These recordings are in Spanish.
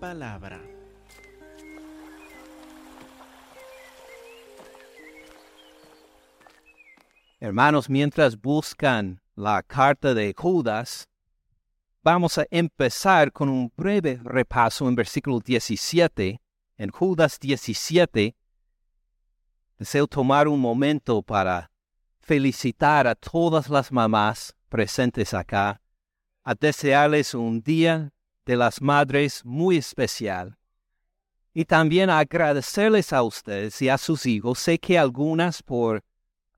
palabra. Hermanos, mientras buscan la carta de Judas, vamos a empezar con un breve repaso en versículo 17. En Judas 17, deseo tomar un momento para felicitar a todas las mamás presentes acá, a desearles un día de las madres muy especial. Y también agradecerles a ustedes y a sus hijos. Sé que algunas por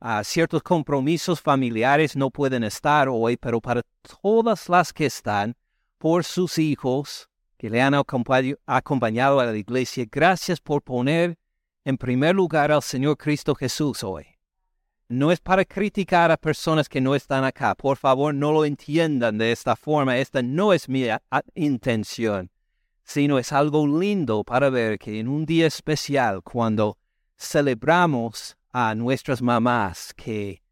ah, ciertos compromisos familiares no pueden estar hoy, pero para todas las que están, por sus hijos que le han acompañado a la iglesia, gracias por poner en primer lugar al Señor Cristo Jesús hoy. No es para criticar a personas que no están acá. Por favor, no lo entiendan de esta forma. Esta no es mi intención, sino es algo lindo para ver que en un día especial, cuando celebramos a nuestras mamás, que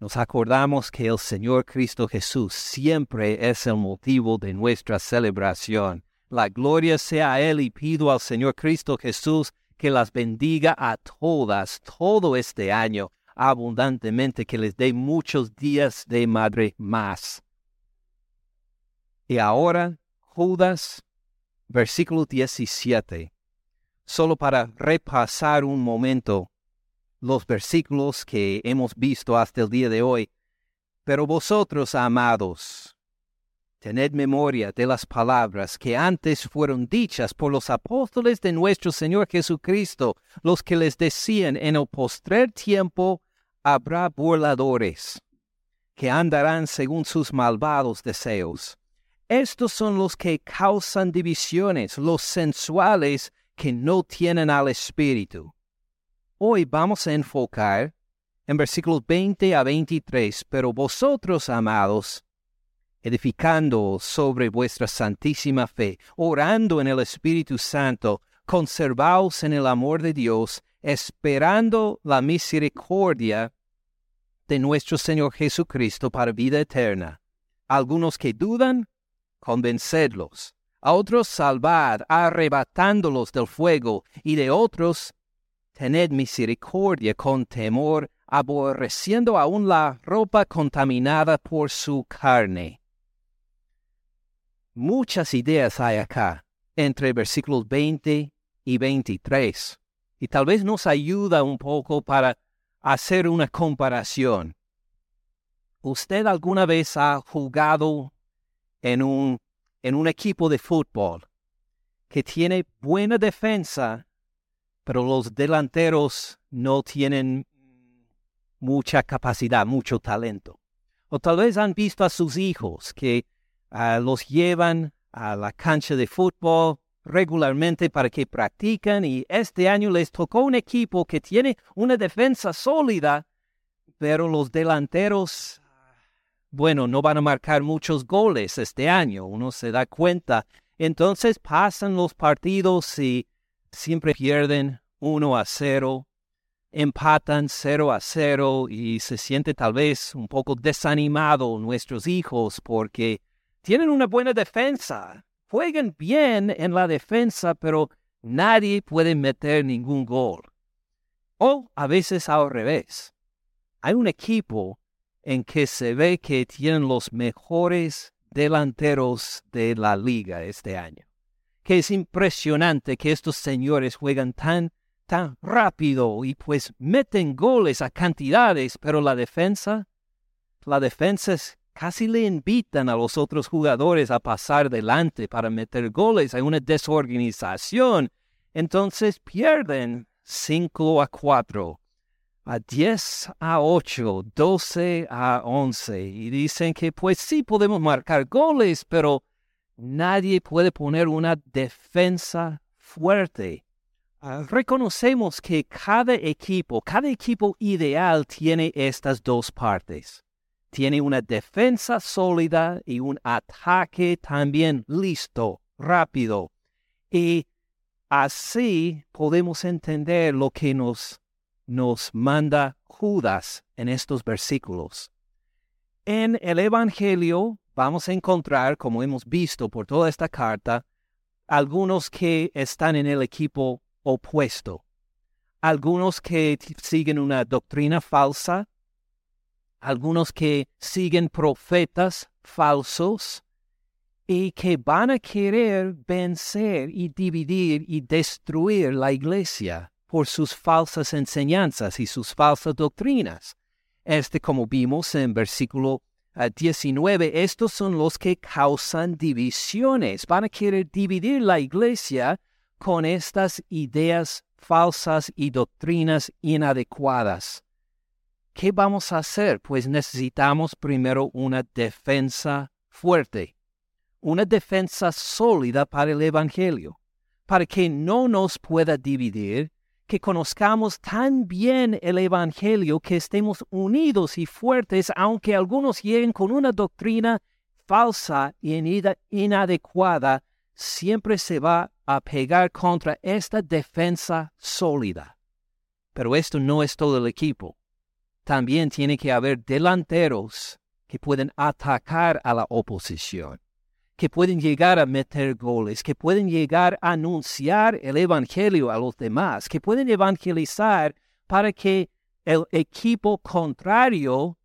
nos acordamos que el Señor Cristo Jesús siempre es el motivo de nuestra celebración. La gloria sea a Él y pido al Señor Cristo Jesús que las bendiga a todas todo este año abundantemente, que les dé muchos días de madre más. Y ahora, Judas, versículo 17, solo para repasar un momento los versículos que hemos visto hasta el día de hoy. Pero vosotros, amados, tened memoria de las palabras que antes fueron dichas por los apóstoles de nuestro Señor Jesucristo, los que les decían en el postrer tiempo habrá burladores que andarán según sus malvados deseos. Estos son los que causan divisiones, los sensuales que no tienen al Espíritu. Hoy vamos a enfocar en versículos 20 a 23, pero vosotros, amados, edificando sobre vuestra santísima fe, orando en el Espíritu Santo, conservaos en el amor de Dios, esperando la misericordia de nuestro Señor Jesucristo para vida eterna. Algunos que dudan, convencedlos. A otros salvad, arrebatándolos del fuego, y de otros tened misericordia con temor, aborreciendo aún la ropa contaminada por su carne. Muchas ideas hay acá, entre versículos 20 y 23 y tal vez nos ayuda un poco para hacer una comparación. ¿Usted alguna vez ha jugado en un, en un equipo de fútbol que tiene buena defensa, pero los delanteros no tienen mucha capacidad, mucho talento? O tal vez han visto a sus hijos que ah, los llevan a la cancha de fútbol regularmente para que practiquen y este año les tocó un equipo que tiene una defensa sólida, pero los delanteros, bueno, no van a marcar muchos goles este año, uno se da cuenta. Entonces pasan los partidos y siempre pierden 1 a 0, empatan 0 a 0 y se siente tal vez un poco desanimado nuestros hijos porque tienen una buena defensa, juegan bien en la defensa, pero nadie puede meter ningún gol. O a veces al revés. Hay un equipo en que se ve que tienen los mejores delanteros de la liga este año. Que es impresionante que estos señores juegan tan, tan rápido y pues meten goles a cantidades, pero la defensa, la defensa es casi le invitan a los otros jugadores a pasar delante para meter goles. Hay una desorganización. Entonces pierden 5 a 4, a 10 a 8, 12 a 11. Y dicen que pues sí podemos marcar goles, pero nadie puede poner una defensa fuerte. Ah, reconocemos que cada equipo, cada equipo ideal tiene estas dos partes tiene una defensa sólida y un ataque también listo, rápido. Y así podemos entender lo que nos, nos manda Judas en estos versículos. En el Evangelio vamos a encontrar, como hemos visto por toda esta carta, algunos que están en el equipo opuesto, algunos que siguen una doctrina falsa, algunos que siguen profetas falsos y que van a querer vencer y dividir y destruir la iglesia por sus falsas enseñanzas y sus falsas doctrinas. Este, como vimos en versículo 19, ah, estos son los que causan divisiones. Van a querer dividir la iglesia con estas ideas falsas y doctrinas inadecuadas. ¿Qué vamos a hacer? Pues necesitamos primero una defensa fuerte, una defensa sólida para el Evangelio, para que no nos pueda dividir, que conozcamos tan bien el Evangelio que estemos unidos y fuertes, aunque algunos lleguen con una doctrina falsa y inadecuada, siempre se va a pegar contra esta defensa sólida. Pero esto no es todo el equipo. También tiene que haber delanteros que pueden atacar a la oposición, que pueden llegar a meter goles, que pueden llegar a anunciar el Evangelio a los demás, que pueden evangelizar para que el equipo contrario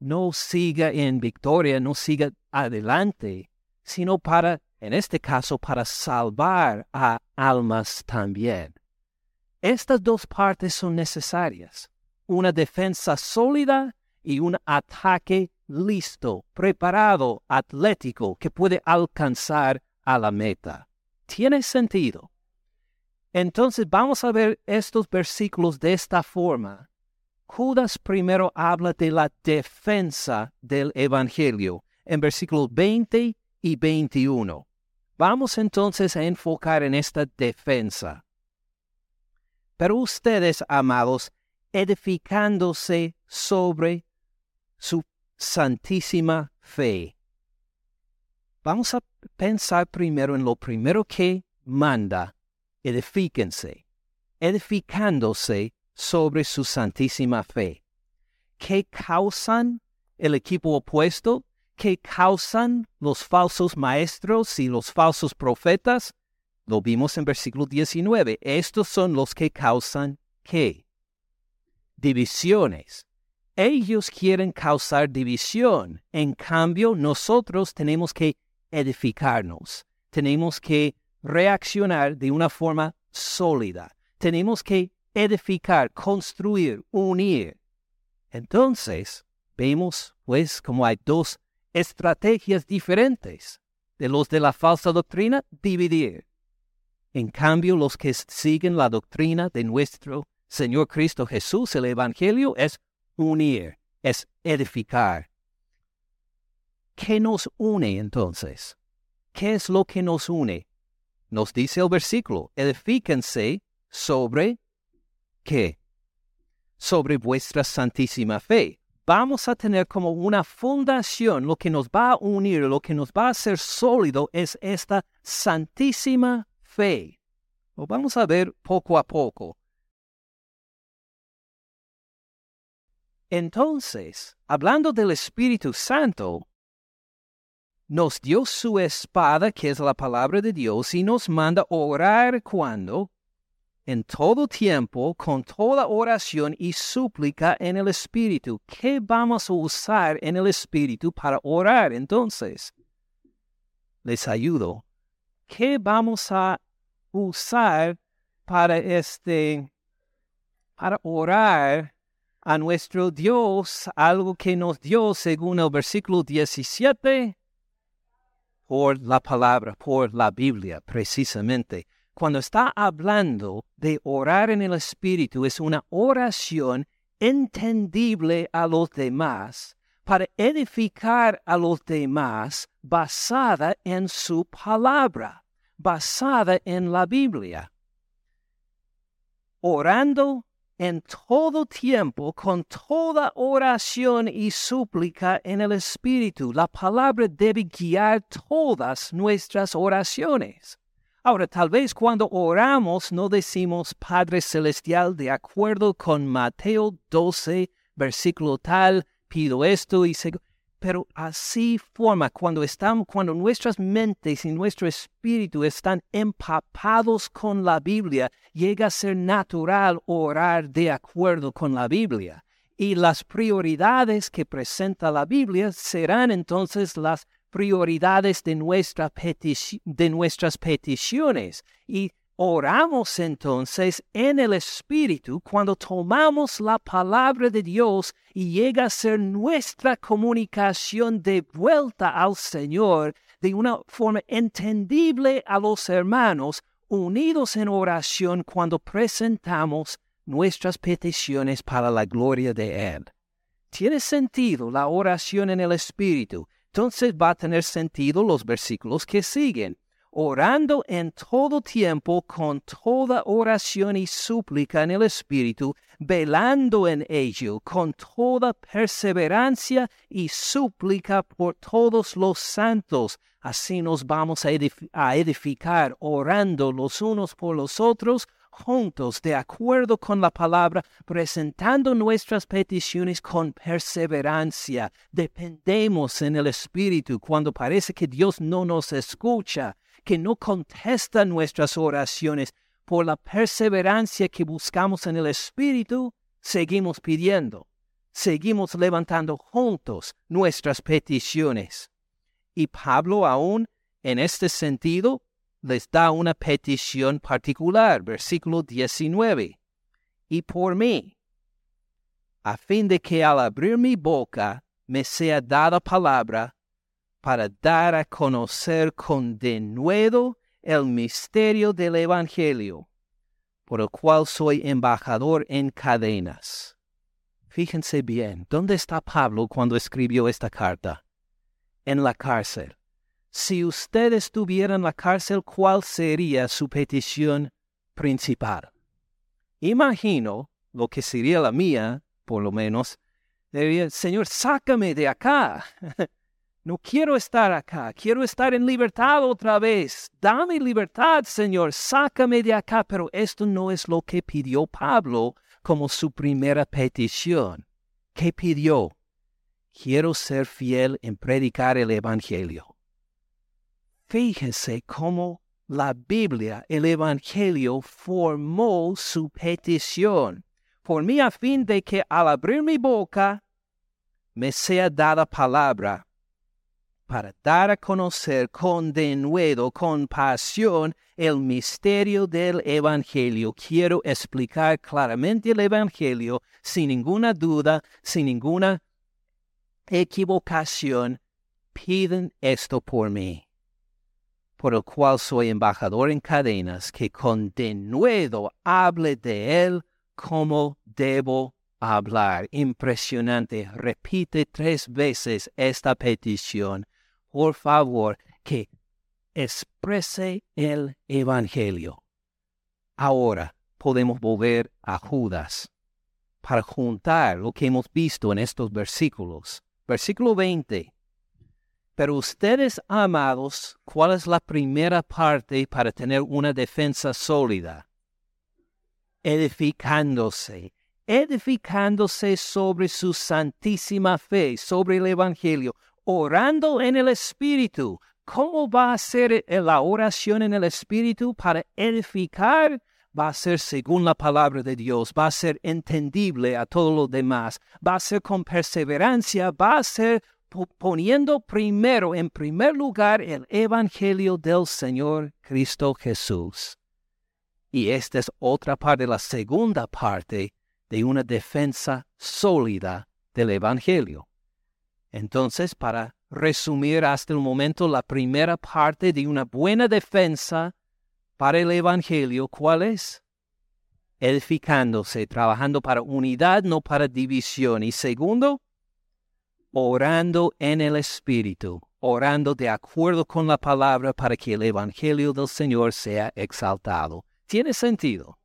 no siga en victoria, no siga adelante, sino para en este caso para salvar a almas también. Estas dos partes son necesarias, una defensa sólida y un ataque listo, preparado, atlético, que puede alcanzar a la meta. ¿Tiene sentido? Entonces vamos a ver estos versículos de esta forma. Judas primero habla de la defensa del Evangelio en versículos 20 y 21. Vamos entonces a enfocar en esta defensa. Pero ustedes, amados, edificándose sobre su santísima fe. Vamos a pensar primero en lo primero que manda, edifíquense, edificándose sobre su santísima fe. ¿Qué causan el equipo opuesto? que causan los falsos maestros y los falsos profetas? Lo vimos en versículo 19. Estos son los que causan qué? Divisiones. Ellos quieren causar división. En cambio, nosotros tenemos que edificarnos. Tenemos que reaccionar de una forma sólida. Tenemos que edificar, construir, unir. Entonces, vemos pues como hay dos estrategias diferentes de los de la falsa doctrina, dividir. En cambio, los que siguen la doctrina de nuestro Señor Cristo Jesús, el Evangelio, es unir, es edificar. ¿Qué nos une entonces? ¿Qué es lo que nos une? Nos dice el versículo, edifíquense sobre qué? Sobre vuestra santísima fe vamos a tener como una fundación, lo que nos va a unir, lo que nos va a hacer sólido es esta santísima fe. Lo vamos a ver poco a poco. Entonces, hablando del Espíritu Santo, nos dio su espada, que es la palabra de Dios, y nos manda orar cuando en todo tiempo, con toda oración y súplica en el Espíritu. ¿Qué vamos a usar en el Espíritu para orar entonces? Les ayudo. ¿Qué vamos a usar para este, para orar a nuestro Dios, algo que nos dio según el versículo 17? Por la palabra, por la Biblia, precisamente cuando está hablando de orar en el Espíritu, es una oración entendible a los demás para edificar a los demás basada en su palabra, basada en la Biblia. Orando en todo tiempo, con toda oración y súplica en el Espíritu. La palabra debe guiar todas nuestras oraciones. Ahora, tal vez cuando oramos no decimos Padre Celestial de acuerdo con Mateo 12, versículo tal, pido esto y se... pero así forma cuando estamos, cuando nuestras mentes y nuestro espíritu están empapados con la Biblia, llega a ser natural orar de acuerdo con la Biblia. Y las prioridades que presenta la Biblia serán entonces las prioridades de, nuestra de nuestras peticiones. Y oramos entonces en el Espíritu cuando tomamos la palabra de Dios y llega a ser nuestra comunicación de vuelta al Señor de una forma entendible a los hermanos, unidos en oración cuando presentamos nuestras peticiones para la gloria de Él. Tiene sentido la oración en el Espíritu, entonces va a tener sentido los versículos que siguen orando en todo tiempo con toda oración y súplica en el Espíritu, velando en ello con toda perseverancia y súplica por todos los santos. Así nos vamos a, edificar orando los unos por los otros, juntos, de acuerdo con la palabra, presentando nuestras peticiones con perseverancia. Dependemos en el Espíritu cuando parece que Dios no nos escucha que no contesta nuestras oraciones, por la perseverancia que buscamos en el Espíritu, seguimos pidiendo, seguimos levantando juntos nuestras peticiones. Y Pablo aún en este sentido les da una petición particular, versículo 19. Y por mí, a fin de que al abrir mi boca me sea dada palabra para dar a conocer con denuedo el misterio del Evangelio, por el cual soy embajador en cadenas. Fíjense bien, ¿dónde está Pablo cuando escribió esta carta? En la cárcel. Si usted estuviera en la cárcel, ¿cuál sería su petición principal? Imagino lo que sería la mía, por lo menos. Diría, Señor, sácame de acá. No quiero estar acá, quiero estar en libertad otra vez. Dame libertad, Señor, sácame de acá. Pero esto no es lo que pidió Pablo como su primera petición. ¿Qué pidió? Quiero ser fiel en predicar el Evangelio. Fíjense cómo la Biblia, el Evangelio, formó su petición. Por mí a fin de que al abrir mi boca me sea dada palabra para dar a conocer con denuedo, con pasión, el misterio del Evangelio. Quiero explicar claramente el Evangelio sin ninguna duda, sin ninguna equivocación. Piden esto por mí, por el cual soy embajador en cadenas, que con denuedo hable de él como debo hablar. Impresionante. Repite tres veces esta petición por favor, que exprese el Evangelio. Ahora podemos volver a Judas para juntar lo que hemos visto en estos versículos. Versículo 20. Pero ustedes, amados, ¿cuál es la primera parte para tener una defensa sólida? Edificándose, edificándose sobre su santísima fe, sobre el Evangelio, orando en el Espíritu. ¿Cómo va a ser la oración en el Espíritu para edificar? Va a ser según la palabra de Dios, va a ser entendible a todos los demás, va a ser con perseverancia, va a ser poniendo primero, en primer lugar, el Evangelio del Señor Cristo Jesús. Y esta es otra parte, la segunda parte de una defensa sólida del Evangelio. Entonces, para resumir hasta el momento la primera parte de una buena defensa para el Evangelio, ¿cuál es? Edificándose, trabajando para unidad, no para división. Y segundo, orando en el Espíritu, orando de acuerdo con la palabra para que el Evangelio del Señor sea exaltado. ¿Tiene sentido?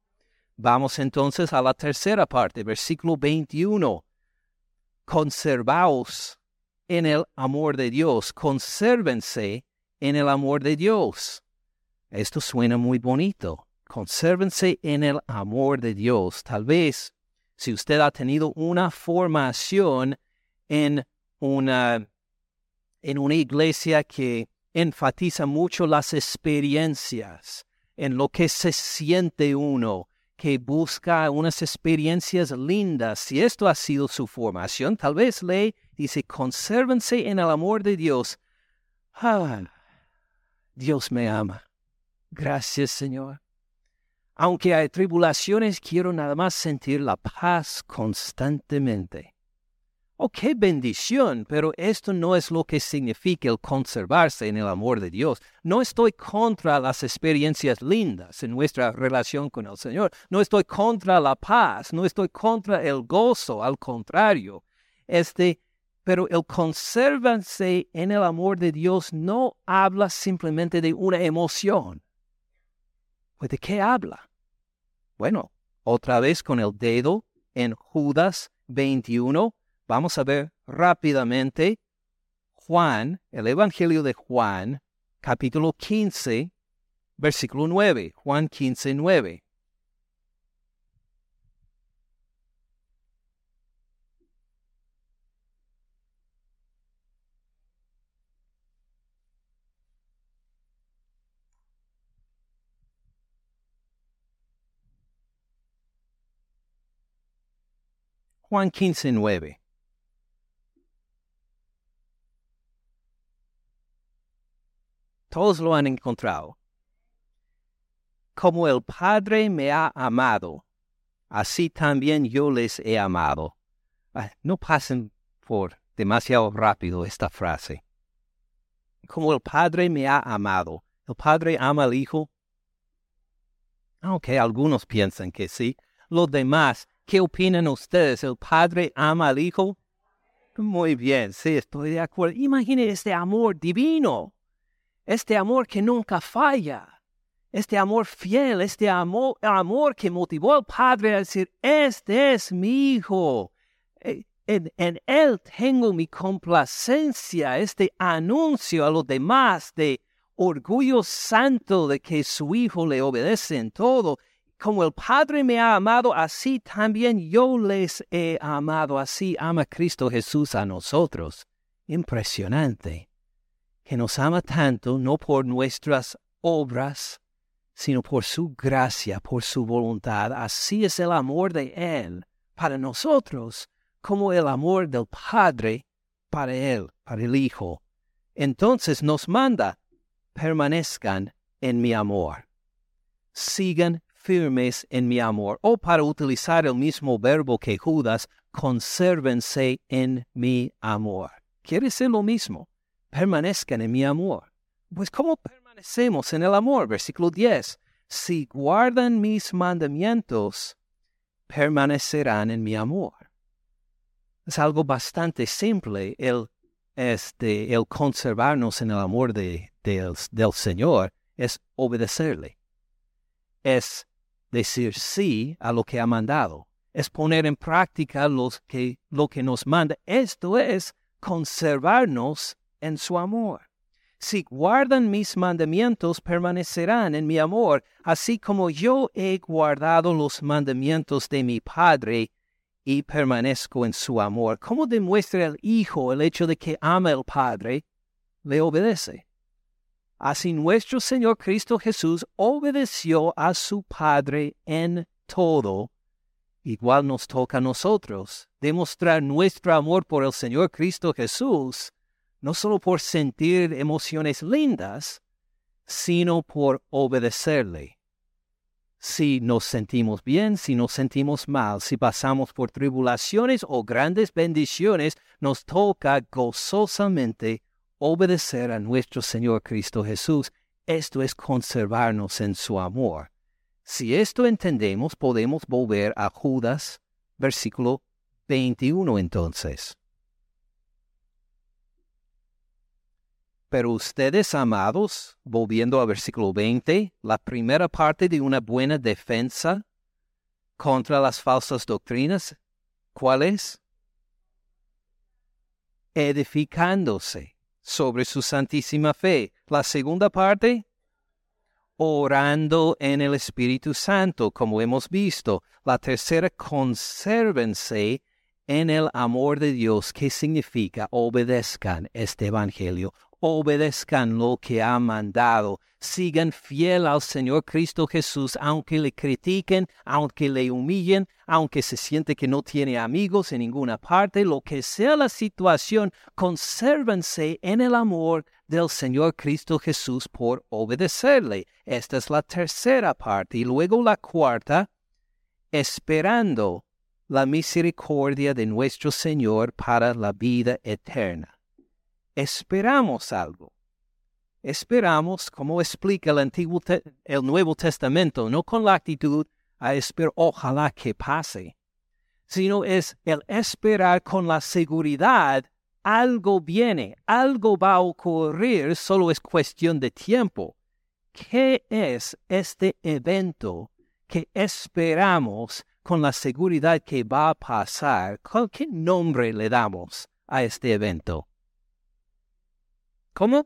Vamos entonces a la tercera parte, versículo 21. Conservaos en el amor de Dios, consérvense en el amor de Dios. Esto suena muy bonito. Consérvense en el amor de Dios. Tal vez si usted ha tenido una formación en una en una iglesia que enfatiza mucho las experiencias, en lo que se siente uno, que busca unas experiencias lindas. Si esto ha sido su formación, tal vez le dice, consérvense en el amor de Dios. Ah, Dios me ama. Gracias, Señor. Aunque hay tribulaciones, quiero nada más sentir la paz constantemente. Oh, qué bendición, pero esto no es lo que significa el conservarse en el amor de Dios. No estoy contra las experiencias lindas en nuestra relación con el Señor. No estoy contra la paz, no estoy contra el gozo, al contrario. Este, pero el conservarse en el amor de Dios no habla simplemente de una emoción. Pues ¿de qué habla? Bueno, otra vez con el dedo en Judas 21 Vamos a ver rápidamente Juan, el Evangelio de Juan, capítulo 15, versículo 9. Juan 15, 9. Juan 15, 9. Todos lo han encontrado. Como el Padre me ha amado, así también yo les he amado. no pasen por demasiado rápido esta frase. Como el Padre me ha amado. ¿El Padre ama al Hijo? Aunque algunos piensan que sí. Los demás, ¿qué opinan ustedes? ¿El Padre ama al Hijo? Muy bien, sí, estoy de acuerdo. Imagine este amor divino este amor que nunca falla, este amor fiel, este amor, amor que motivó al Padre a decir, este es mi Hijo, en, en, Él tengo mi complacencia, este anuncio a los demás de orgullo santo de que su Hijo le obedece en todo. Como el Padre me ha amado, así también yo les he amado, así ama Cristo Jesús a nosotros. Impresionante que nos ama tanto no por nuestras obras, sino por su gracia, por su voluntad. Así es el amor de Él para nosotros, como el amor del Padre para Él, para el Hijo. Entonces nos manda, permanezcan en mi amor. Sigan firmes en mi amor. O para utilizar el mismo verbo que Judas, consérvense en mi amor. Quiere ser lo mismo permanezcan en mi amor. Pues ¿cómo permanecemos en el amor? Versículo 10. Si guardan mis mandamientos, permanecerán en mi amor. Es algo bastante simple el, este, el conservarnos en el amor de, del Señor, es obedecerle. Es decir sí a lo que ha mandado. Es poner en práctica los que, lo que nos manda. Esto es conservarnos en su amor. Si guardan mis mandamientos, permanecerán en mi amor, así como yo he guardado los mandamientos de mi Padre y permanezco en su amor. ¿Cómo demuestra el Hijo el hecho de que ama al Padre? Le obedece. Así nuestro Señor Cristo Jesús obedeció a su Padre en todo. Igual nos toca a nosotros demostrar nuestro amor por el Señor Cristo Jesús no solo por sentir emociones lindas, sino por obedecerle. Si nos sentimos bien, si nos sentimos mal, si pasamos por tribulaciones o grandes bendiciones, nos toca gozosamente obedecer a nuestro Señor Cristo Jesús. Esto es conservarnos en su amor. Si esto entendemos, podemos volver a Judas, versículo 21 entonces. Pero ustedes, amados, volviendo al versículo 20, la primera parte de una buena defensa contra las falsas doctrinas, ¿cuál es? Edificándose sobre su santísima fe. La segunda parte, orando en el Espíritu Santo, como hemos visto. La tercera, consérvense en el amor de Dios, ¿qué significa? Obedezcan este Evangelio, obedezcan lo que ha mandado, sigan fiel al Señor Cristo Jesús, aunque le critiquen, aunque le humillen, aunque se siente que no tiene amigos en ninguna parte, lo que sea la situación, consérvense en el amor del Señor Cristo Jesús por obedecerle. Esta es la tercera parte. Y luego la cuarta, esperando la misericordia de nuestro Señor para la vida eterna. Esperamos algo. Esperamos, como explica el, Antiguo el Nuevo Testamento, no con la actitud a esperar ojalá que pase, sino es el esperar con la seguridad algo viene, algo va a ocurrir, solo es cuestión de tiempo. ¿Qué es este evento que esperamos con la seguridad que va a pasar? ¿Qué nombre le damos a este evento? ¿Cómo?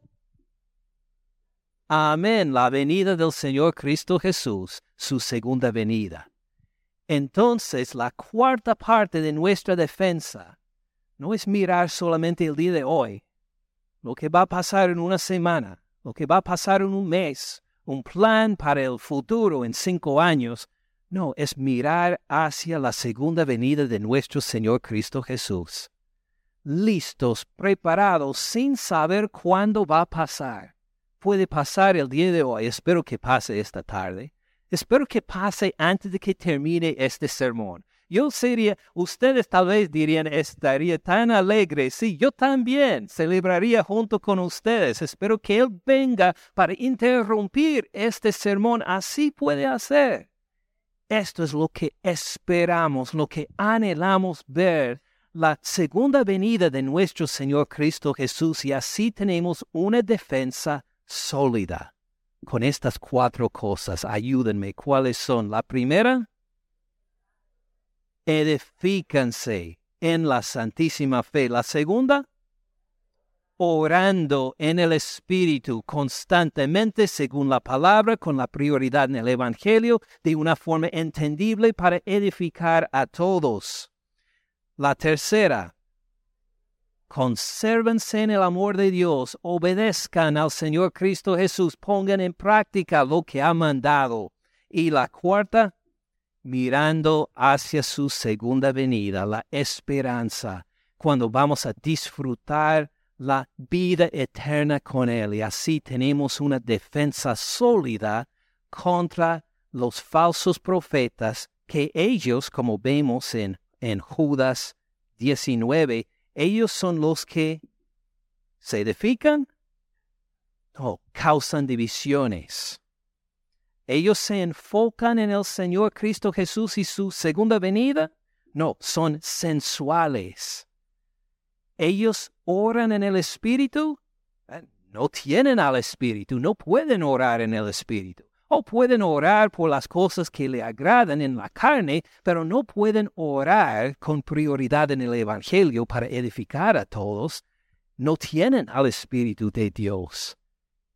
Amén, la venida del Señor Cristo Jesús, su segunda venida. Entonces, la cuarta parte de nuestra defensa no es mirar solamente el día de hoy, lo que va a pasar en una semana, lo que va a pasar en un mes, un plan para el futuro en cinco años. No, es mirar hacia la segunda venida de nuestro Señor Cristo Jesús. Listos, preparados, sin saber cuándo va a pasar. Puede pasar el día de hoy, espero que pase esta tarde. Espero que pase antes de que termine este sermón. Yo sería, ustedes tal vez dirían, estaría tan alegre. Sí, yo también celebraría junto con ustedes. Espero que Él venga para interrumpir este sermón. Así puede hacer. Esto es lo que esperamos, lo que anhelamos ver, la segunda venida de nuestro Señor Cristo Jesús y así tenemos una defensa sólida. Con estas cuatro cosas, ayúdenme. ¿Cuáles son? La primera, edifícanse en la santísima fe. La segunda, orando en el Espíritu constantemente según la palabra, con la prioridad en el Evangelio, de una forma entendible para edificar a todos. La tercera, consérvense en el amor de Dios, obedezcan al Señor Cristo Jesús, pongan en práctica lo que ha mandado. Y la cuarta, mirando hacia su segunda venida, la esperanza, cuando vamos a disfrutar la vida eterna con Él. Y así tenemos una defensa sólida contra los falsos profetas que ellos, como vemos en, en Judas 19, ellos son los que se edifican o causan divisiones. ¿Ellos se enfocan en el Señor Cristo Jesús y su segunda venida? No, son sensuales. ¿Ellos oran en el Espíritu? Eh, no tienen al Espíritu, no pueden orar en el Espíritu. O pueden orar por las cosas que le agradan en la carne, pero no pueden orar con prioridad en el Evangelio para edificar a todos. No tienen al Espíritu de Dios.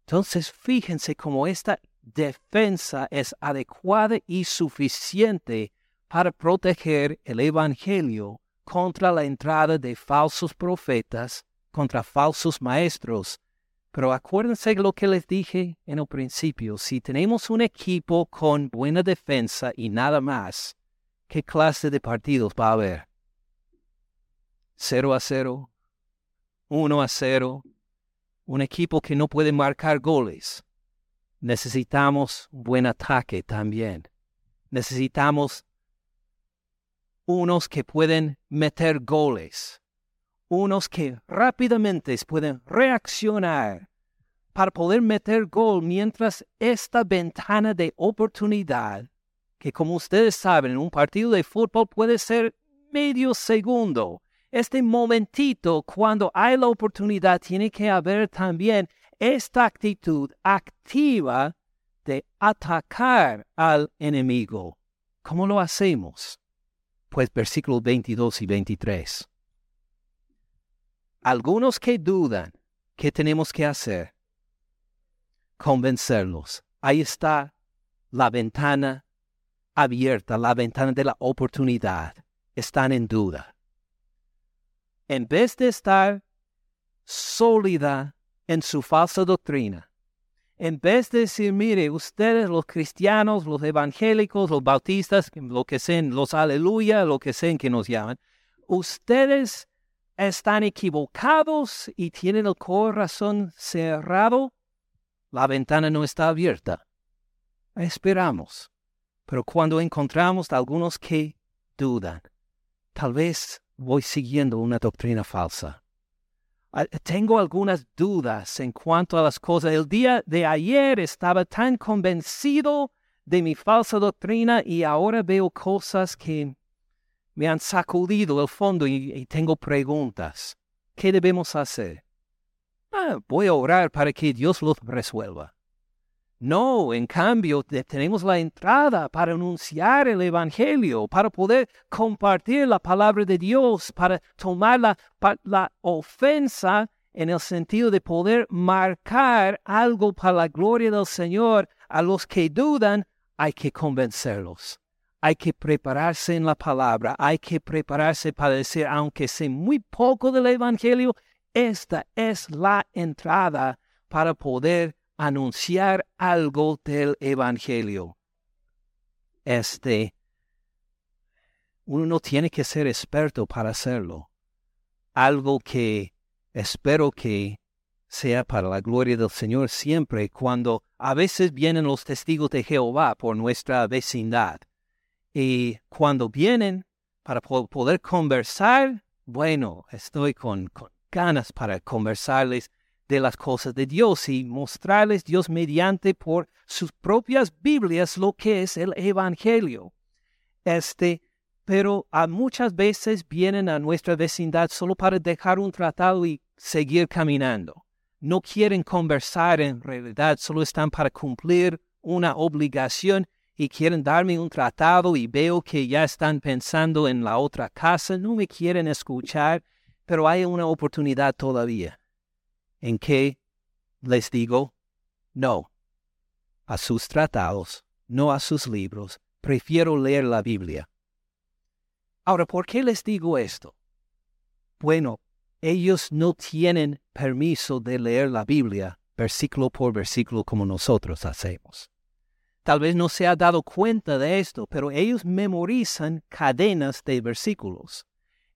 Entonces fíjense cómo esta defensa es adecuada y suficiente para proteger el Evangelio contra la entrada de falsos profetas, contra falsos maestros. Pero acuérdense lo que les dije en el principio, si tenemos un equipo con buena defensa y nada más, ¿qué clase de partidos va a haber? ¿Cero a cero? ¿Uno a cero? Un equipo que no puede marcar goles necesitamos buen ataque también. Necesitamos unos que pueden meter goles, unos que rápidamente pueden reaccionar para poder meter gol mientras esta ventana de oportunidad, que como ustedes saben, en un partido de fútbol puede ser medio segundo. Este momentito, cuando hay la oportunidad, tiene que haber también esta actitud activa de atacar al enemigo. ¿Cómo lo hacemos? Pues versículos 22 y 23. Algunos que dudan, ¿qué tenemos que hacer? Convencerlos. Ahí está la ventana abierta, la ventana de la oportunidad. Están en duda. en vez de estar sólida en su falsa doctrina, en vez de decir, mire, ustedes los cristianos, los evangélicos, los bautistas, lo que sean, los aleluya, lo que sean que nos llaman, ustedes están equivocados y tienen el corazón cerrado, la ventana no está abierta. Esperamos. Pero cuando encontramos algunos que dudan, tal vez voy siguiendo una doctrina falsa. Ah, tengo algunas dudas en cuanto a las cosas. El día de ayer estaba tan convencido de mi falsa doctrina y ahora veo cosas que me han sacudido el fondo y, tengo preguntas. ¿Qué debemos hacer? Ah, voy a orar para que Dios los resuelva. No, en cambio, tenemos la entrada para anunciar el Evangelio, para poder compartir la palabra de Dios, para tomar la, la, ofensa en el sentido de poder marcar algo para la gloria del Señor. A los que dudan, hay que convencerlos. Hay que prepararse en la palabra, hay que prepararse para decir, aunque sé muy poco del Evangelio, esta es la entrada para poder anunciar algo del Evangelio. Este, uno no tiene que ser experto para hacerlo. Algo que espero que sea para la gloria del Señor siempre cuando a veces vienen los testigos de Jehová por nuestra vecindad. Y cuando vienen para poder conversar, bueno, estoy con, ganas para conversarles de las cosas de Dios y mostrarles Dios mediante por sus propias Biblias lo que es el Evangelio. Este, pero a muchas veces vienen a nuestra vecindad solo para dejar un tratado y seguir caminando. No quieren conversar en realidad, solo están para cumplir una obligación y quieren darme un tratado y veo que ya están pensando en la otra casa, no me quieren escuchar, pero hay una oportunidad todavía en que les digo no a sus tratados, no a sus libros, prefiero leer la Biblia. Ahora, ¿por qué les digo esto? Bueno, ellos no tienen permiso de leer la Biblia versículo por versículo como nosotros hacemos. Tal vez no se ha dado cuenta de esto, pero ellos memorizan cadenas de versículos.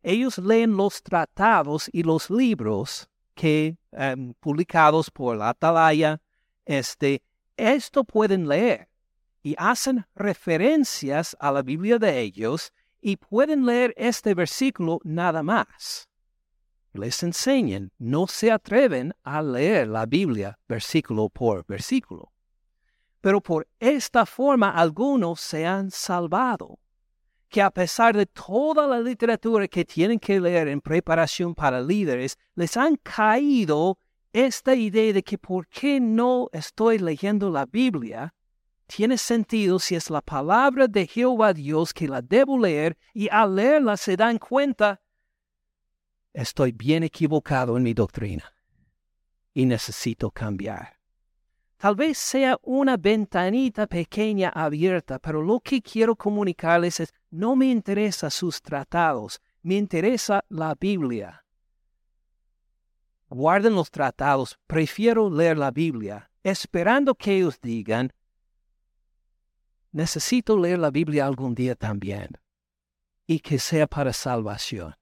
Ellos leen los tratados y los libros que em, publicados por la Atalaya, este, esto pueden leer y hacen referencias a la Biblia de ellos y pueden leer este versículo nada más. Les enseñan, no se atreven a leer la Biblia versículo por versículo. Pero por esta forma algunos se han salvado que a pesar de toda la literatura que tienen que leer en preparación para líderes, les han caído esta idea de que por qué no estoy leyendo la Biblia tiene sentido si es la palabra de Jehová Dios que la debo leer y al leerla se dan cuenta, estoy bien equivocado en mi doctrina y necesito cambiar. Tal vez sea una ventanita pequeña abierta, pero lo que quiero comunicarles es, no me interesa sus tratados, me interesa la Biblia. Guarden los tratados, prefiero leer la Biblia, esperando que ellos digan, necesito leer la Biblia algún día también, y que sea para salvación.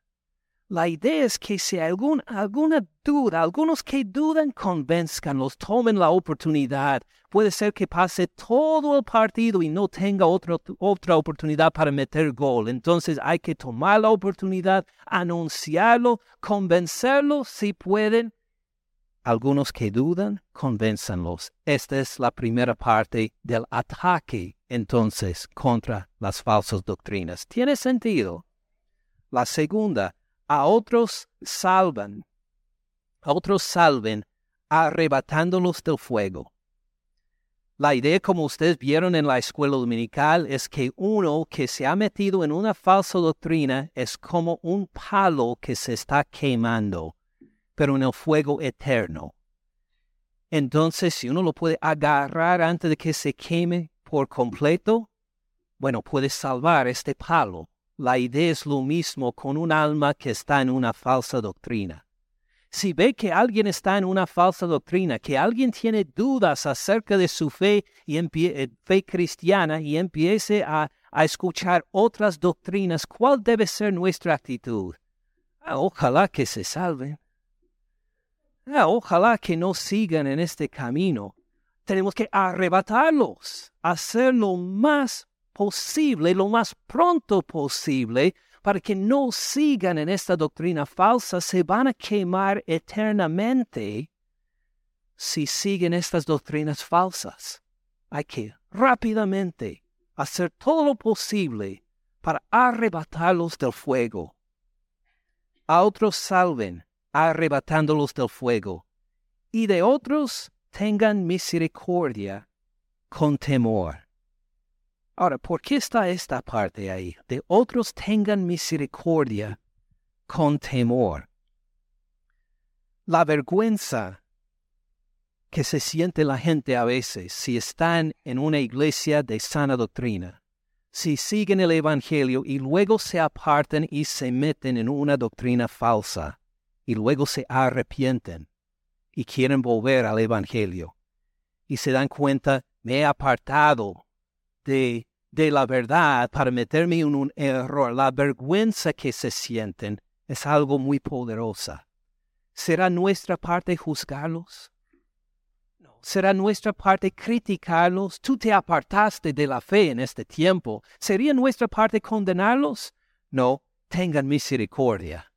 La idea es que si hay alguna duda, algunos que dudan, convenzcanlos, tomen la oportunidad. Puede ser que pase todo el partido y no tenga otra, otra oportunidad para meter gol. Entonces hay que tomar la oportunidad, anunciarlo, convencerlo si pueden. Algunos que dudan, convénzanlos. Esta es la primera parte del ataque, entonces, contra las falsas doctrinas. ¿Tiene sentido? La segunda, a otros salvan, a otros salven arrebatándolos del fuego. La idea, como ustedes vieron en la escuela dominical, es que uno que se ha metido en una falsa doctrina es como un palo que se está quemando, pero en el fuego eterno. Entonces, si uno lo puede agarrar antes de que se queme por completo, bueno, puede salvar este palo la idea es lo mismo con un alma que está en una falsa doctrina. Si ve que alguien está en una falsa doctrina, que alguien tiene dudas acerca de su fe y eh, fe cristiana y empiece a, escuchar otras doctrinas, ¿cuál debe ser nuestra actitud? Ah, ojalá que se salven. Ah, ojalá que no sigan en este camino. Tenemos que arrebatarlos, hacer lo más posible, lo más pronto posible, para que no sigan en esta doctrina falsa, se van a quemar eternamente si siguen estas doctrinas falsas. Hay que rápidamente hacer todo lo posible para arrebatarlos del fuego. A otros salven, arrebatándolos del fuego, y de otros tengan misericordia con temor. Ahora, ¿por qué está esta parte ahí? De otros tengan misericordia con temor. La vergüenza que se siente la gente a veces si están en una iglesia de sana doctrina, si siguen el Evangelio y luego se apartan y se meten en una doctrina falsa, y luego se arrepienten y quieren volver al Evangelio, y se dan cuenta, me he apartado de, de la verdad para meterme en un error. La vergüenza que se sienten es algo muy poderosa. ¿Será nuestra parte juzgarlos? No. ¿Será nuestra parte criticarlos? Tú te apartaste de la fe en este tiempo. ¿Sería nuestra parte condenarlos? No, tengan misericordia.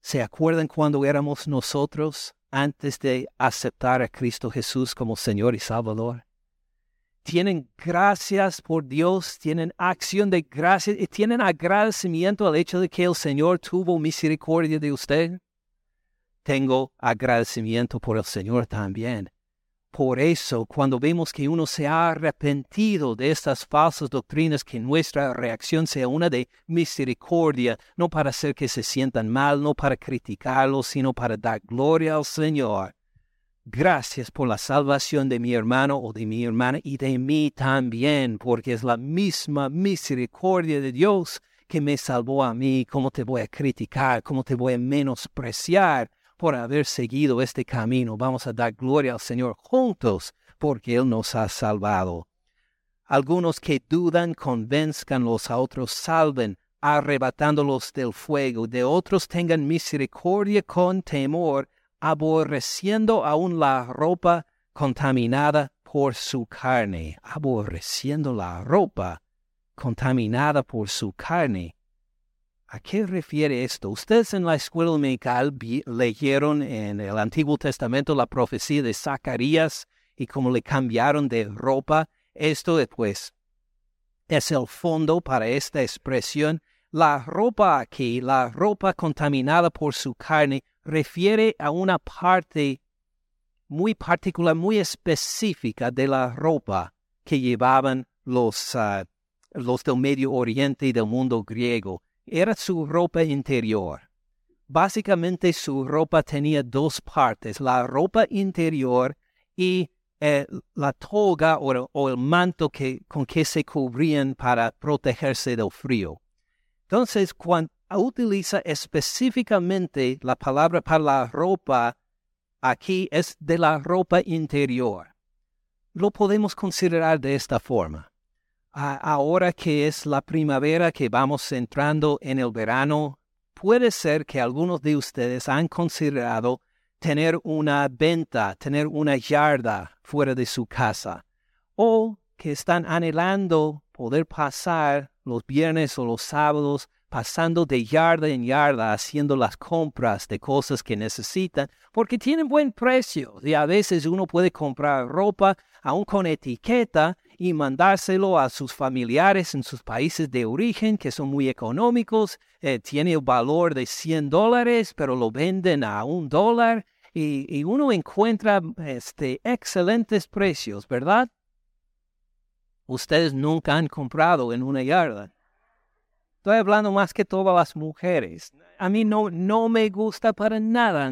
¿Se acuerdan cuando éramos nosotros antes de aceptar a Cristo Jesús como Señor y Salvador? Tienen gracias por Dios, tienen acción de gracias y tienen agradecimiento al hecho de que el Señor tuvo misericordia de usted. Tengo agradecimiento por el Señor también. Por eso, cuando vemos que uno se ha arrepentido de estas falsas doctrinas, que nuestra reacción sea una de misericordia, no para hacer que se sientan mal, no para criticarlos, sino para dar gloria al Señor Gracias por la salvación de mi hermano o de mi hermana y de mí también, porque es la misma misericordia de Dios que me salvó a mí. ¿Cómo te voy a criticar? ¿Cómo te voy a menospreciar por haber seguido este camino? Vamos a dar gloria al Señor juntos, porque Él nos ha salvado. Algunos que dudan, convenzcan los a otros, salven, arrebatándolos del fuego. De otros tengan misericordia con temor aborreciendo aún la ropa contaminada por su carne, aborreciendo la ropa contaminada por su carne. ¿A qué refiere esto? Ustedes en la escuela dominical leyeron en el Antiguo Testamento la profecía de Zacarías y cómo le cambiaron de ropa. Esto después es el fondo para esta expresión. La ropa aquí, la ropa contaminada por su carne, refiere a una parte muy particular, muy específica de la ropa que llevaban los, ah, los del Medio Oriente y del mundo griego. Era su ropa interior. Básicamente su ropa tenía dos partes, la ropa interior y eh, la toga o, o, el manto que, con que se cubrían para protegerse del frío. Entonces, cuando, utiliza específicamente la palabra para la ropa aquí es de la ropa interior. Lo podemos considerar de esta forma. ahora que es la primavera, que vamos entrando en el verano, puede ser que algunos de ustedes han considerado tener una venta, tener una yarda fuera de su casa, o que están anhelando poder pasar los viernes o los sábados pasando de yarda en yarda haciendo las compras de cosas que necesitan, porque tienen buen precio y a veces uno puede comprar ropa aún con etiqueta y mandárselo a sus familiares en sus países de origen que son muy económicos, eh, tiene el valor de 100 dólares, pero lo venden a un dólar y, y uno encuentra este, excelentes precios, ¿verdad? Ustedes nunca han comprado en una yarda. Estoy hablando más que todas las mujeres. A mí no, no me gusta para nada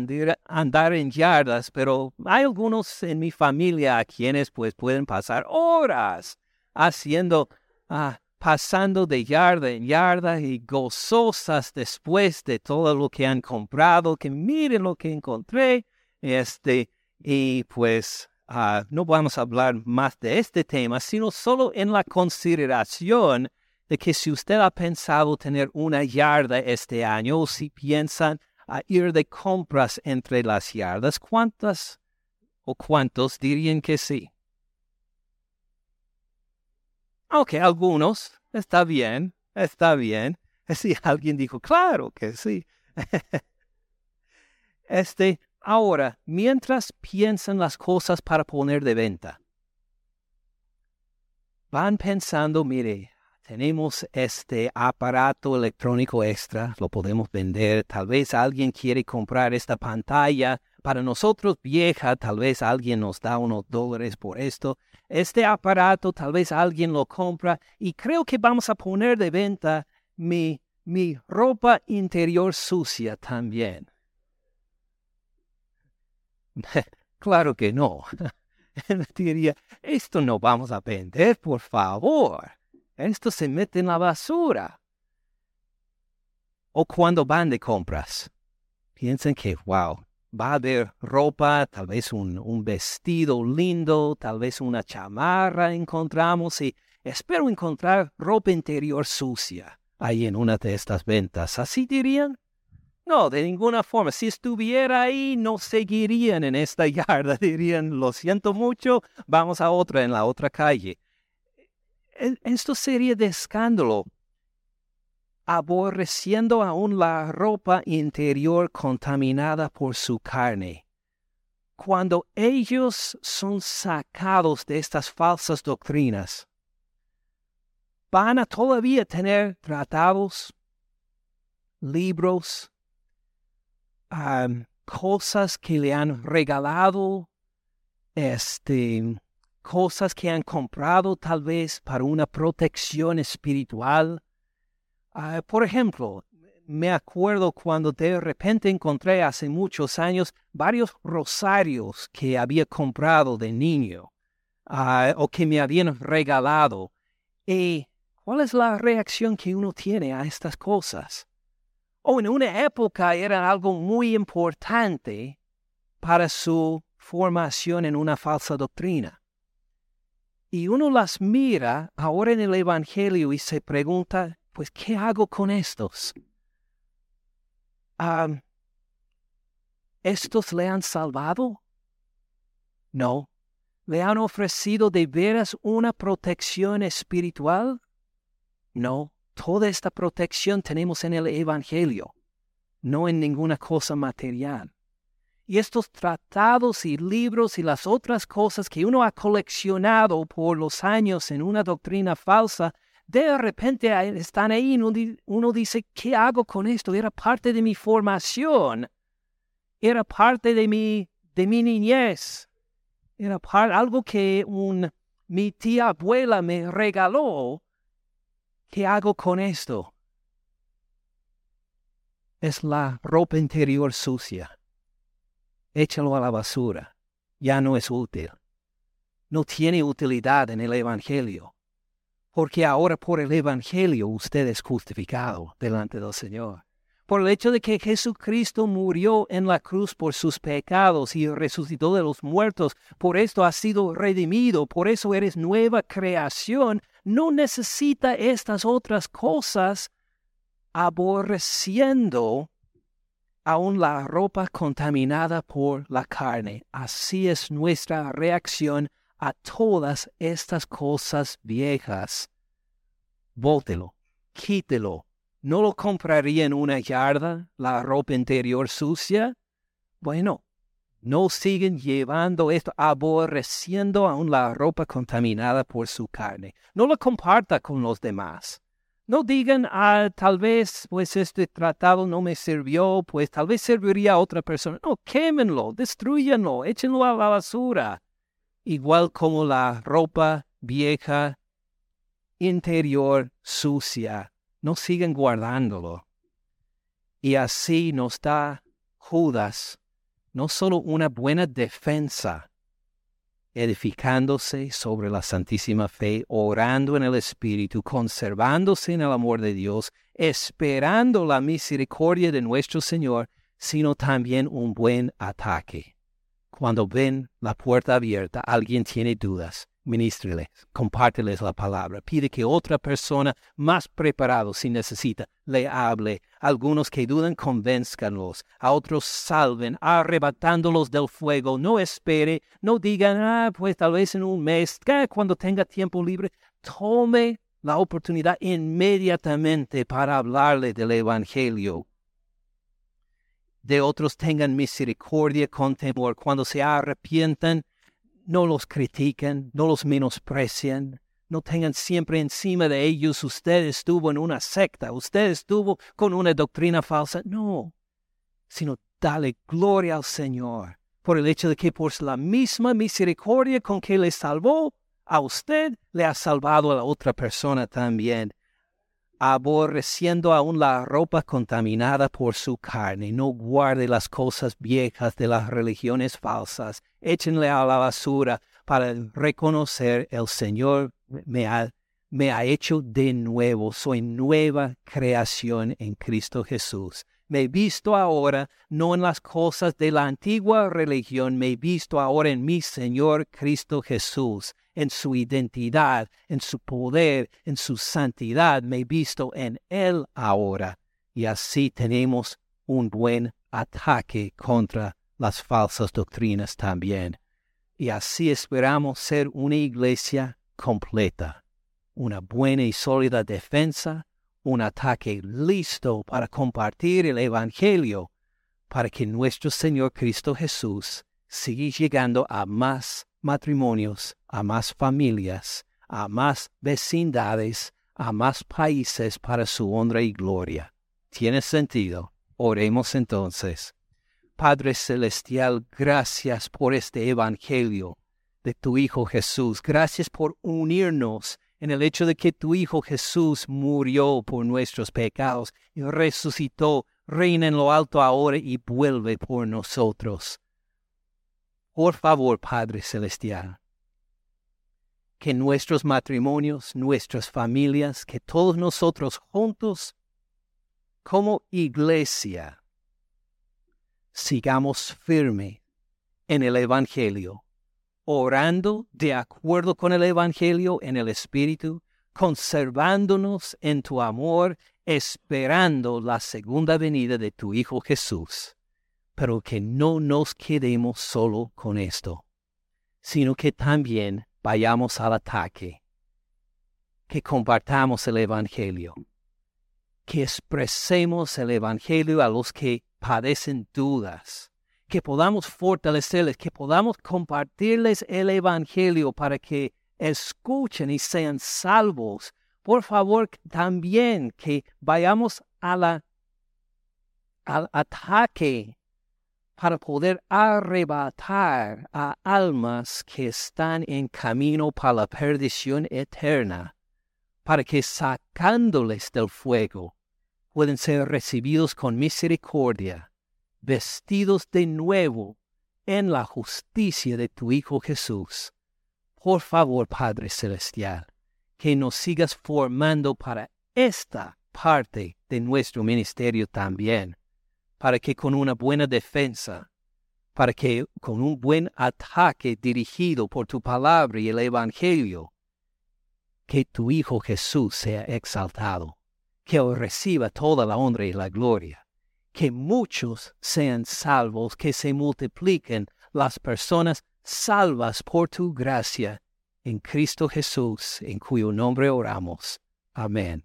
andar, en yardas, pero hay algunos en mi familia a quienes pues pueden pasar horas haciendo ah, pasando de yarda en yarda y gozosas después de todo lo que han comprado, que miren lo que encontré, este, y pues ah, no vamos a hablar más de este tema, sino solo en la consideración de que si usted ha pensado tener una yarda este año o si piensan a ir de compras entre las yardas, ¿cuántas o cuántos dirían que sí? Ok, algunos, está bien, está bien. Si alguien dijo, claro que sí. este, ahora, mientras piensan las cosas para poner de venta, van pensando, mire, tenemos este aparato electrónico extra, lo podemos vender. Tal vez alguien quiere comprar esta pantalla. Para nosotros vieja, tal vez alguien nos da unos dólares por esto. Este aparato, tal vez alguien lo compra. Y creo que vamos a poner de venta mi, mi ropa interior sucia también. claro que no. Diría, esto no vamos a vender, por favor. Esto se mete en la basura. O cuando van de compras, piensan que, wow, va a haber ropa, tal vez un, un vestido lindo, tal vez una chamarra encontramos y espero encontrar ropa interior sucia ahí en una de estas ventas. ¿Así dirían? No, de ninguna forma. Si estuviera ahí, no seguirían en esta yarda. Dirían, lo siento mucho, vamos a otra en la otra calle. Esto sería de escándalo, aborreciendo aún la ropa interior contaminada por su carne. Cuando ellos son sacados de estas falsas doctrinas, van a todavía tener tratados, libros, cosas que le han regalado, este, cosas que han comprado tal vez para una protección espiritual. Ah, por ejemplo, me acuerdo cuando de repente encontré hace muchos años varios rosarios que había comprado de niño ah, o que me habían regalado. ¿Y cuál es la reacción que uno tiene a estas cosas? O en una época era algo muy importante para su formación en una falsa doctrina. Y uno las mira ahora en el Evangelio y se pregunta, pues, ¿qué hago con estos? ¿Estos le han salvado? No. ¿Le han ofrecido de veras una protección espiritual? No. Toda esta protección tenemos en el Evangelio, no en ninguna cosa material. Y estos tratados y libros y las otras cosas que uno ha coleccionado por los años en una doctrina falsa, de repente están ahí y uno, dice, ¿qué hago con esto? Era parte de mi formación, era parte de mi, de mi niñez, era algo que un, mi tía abuela me regaló. ¿Qué hago con esto? Es la ropa interior sucia échalo a la basura. Ya no es útil. No tiene utilidad en el Evangelio. Porque ahora por el Evangelio usted es justificado delante del Señor. Por el hecho de que Jesucristo murió en la cruz por sus pecados y resucitó de los muertos, por esto ha sido redimido, por eso eres nueva creación, no necesita estas otras cosas aborreciendo aún la ropa contaminada por la carne. Así es nuestra reacción a todas estas cosas viejas. Bótelo, quítelo. ¿No lo compraría en una yarda la ropa interior sucia? Bueno, no siguen llevando esto, aborreciendo aún la ropa contaminada por su carne. No lo comparta con los demás. No digan, ah, tal vez, pues este tratado no me sirvió, pues tal vez serviría a otra persona. No, quémenlo, destruyanlo, échenlo a la basura. Igual como la ropa vieja, interior, sucia. No sigan guardándolo. Y así nos da Judas no solo una buena defensa edificándose sobre la santísima fe, orando en el Espíritu, conservándose en el amor de Dios, esperando la misericordia de nuestro Señor, sino también un buen ataque. Cuando ven la puerta abierta, alguien tiene dudas, ministreles, compárteles la palabra, pide que otra persona más preparado si necesita le hable, algunos que dudan convénzcanlos, a otros salven, arrebatándolos del fuego, no espere, no digan, ah, pues tal vez en un mes, cuando tenga tiempo libre, tome la oportunidad inmediatamente para hablarle del Evangelio. De otros tengan misericordia con temor. Cuando se arrepientan, no los critiquen, no los menosprecian, no tengan siempre encima de ellos usted estuvo en una secta, usted estuvo con una doctrina falsa. No, sino dale gloria al Señor por el hecho de que por la misma misericordia con que le salvó a usted, le ha salvado a la otra persona también aborreciendo aún la ropa contaminada por su carne. No guarde las cosas viejas de las religiones falsas. Échenle a la basura para reconocer el Señor me ha, hecho de nuevo. Soy nueva creación en Cristo Jesús. Me he visto ahora no en las cosas de la antigua religión, me he visto ahora en mi Señor Cristo Jesús en su identidad, en su poder, en su santidad. Me he visto en Él ahora. Y así tenemos un buen ataque contra las falsas doctrinas también. Y así esperamos ser una iglesia completa, una buena y sólida defensa, un ataque listo para compartir el Evangelio, para que nuestro Señor Cristo Jesús siga llegando a más matrimonios, a más familias, a más vecindades, a más países para su honra y gloria. ¿Tiene sentido? Oremos entonces. Padre Celestial, gracias por este Evangelio de tu Hijo Jesús. Gracias por unirnos en el hecho de que tu Hijo Jesús murió por nuestros pecados y resucitó, reina en lo alto ahora y vuelve por nosotros. Por favor, Padre Celestial, que nuestros matrimonios, nuestras familias, que todos nosotros juntos, como iglesia, sigamos firme en el Evangelio, orando de acuerdo con el Evangelio en el Espíritu, conservándonos en tu amor, esperando la segunda venida de tu Hijo Jesús pero que no nos quedemos solo con esto, sino que también vayamos al ataque, que compartamos el Evangelio, que expresemos el Evangelio a los que padecen dudas, que podamos fortalecerles, que podamos compartirles el Evangelio para que escuchen y sean salvos. Por favor, también que vayamos a la, al ataque para poder arrebatar a almas que están en camino para la perdición eterna, para que sacándoles del fuego pueden ser recibidos con misericordia, vestidos de nuevo en la justicia de tu Hijo Jesús. Por favor, Padre Celestial, que nos sigas formando para esta parte de nuestro ministerio también para que con una buena defensa, para que con un buen ataque dirigido por tu palabra y el Evangelio, que tu Hijo Jesús sea exaltado, que reciba toda la honra y la gloria, que muchos sean salvos, que se multipliquen las personas salvas por tu gracia, en Cristo Jesús, en cuyo nombre oramos. Amén.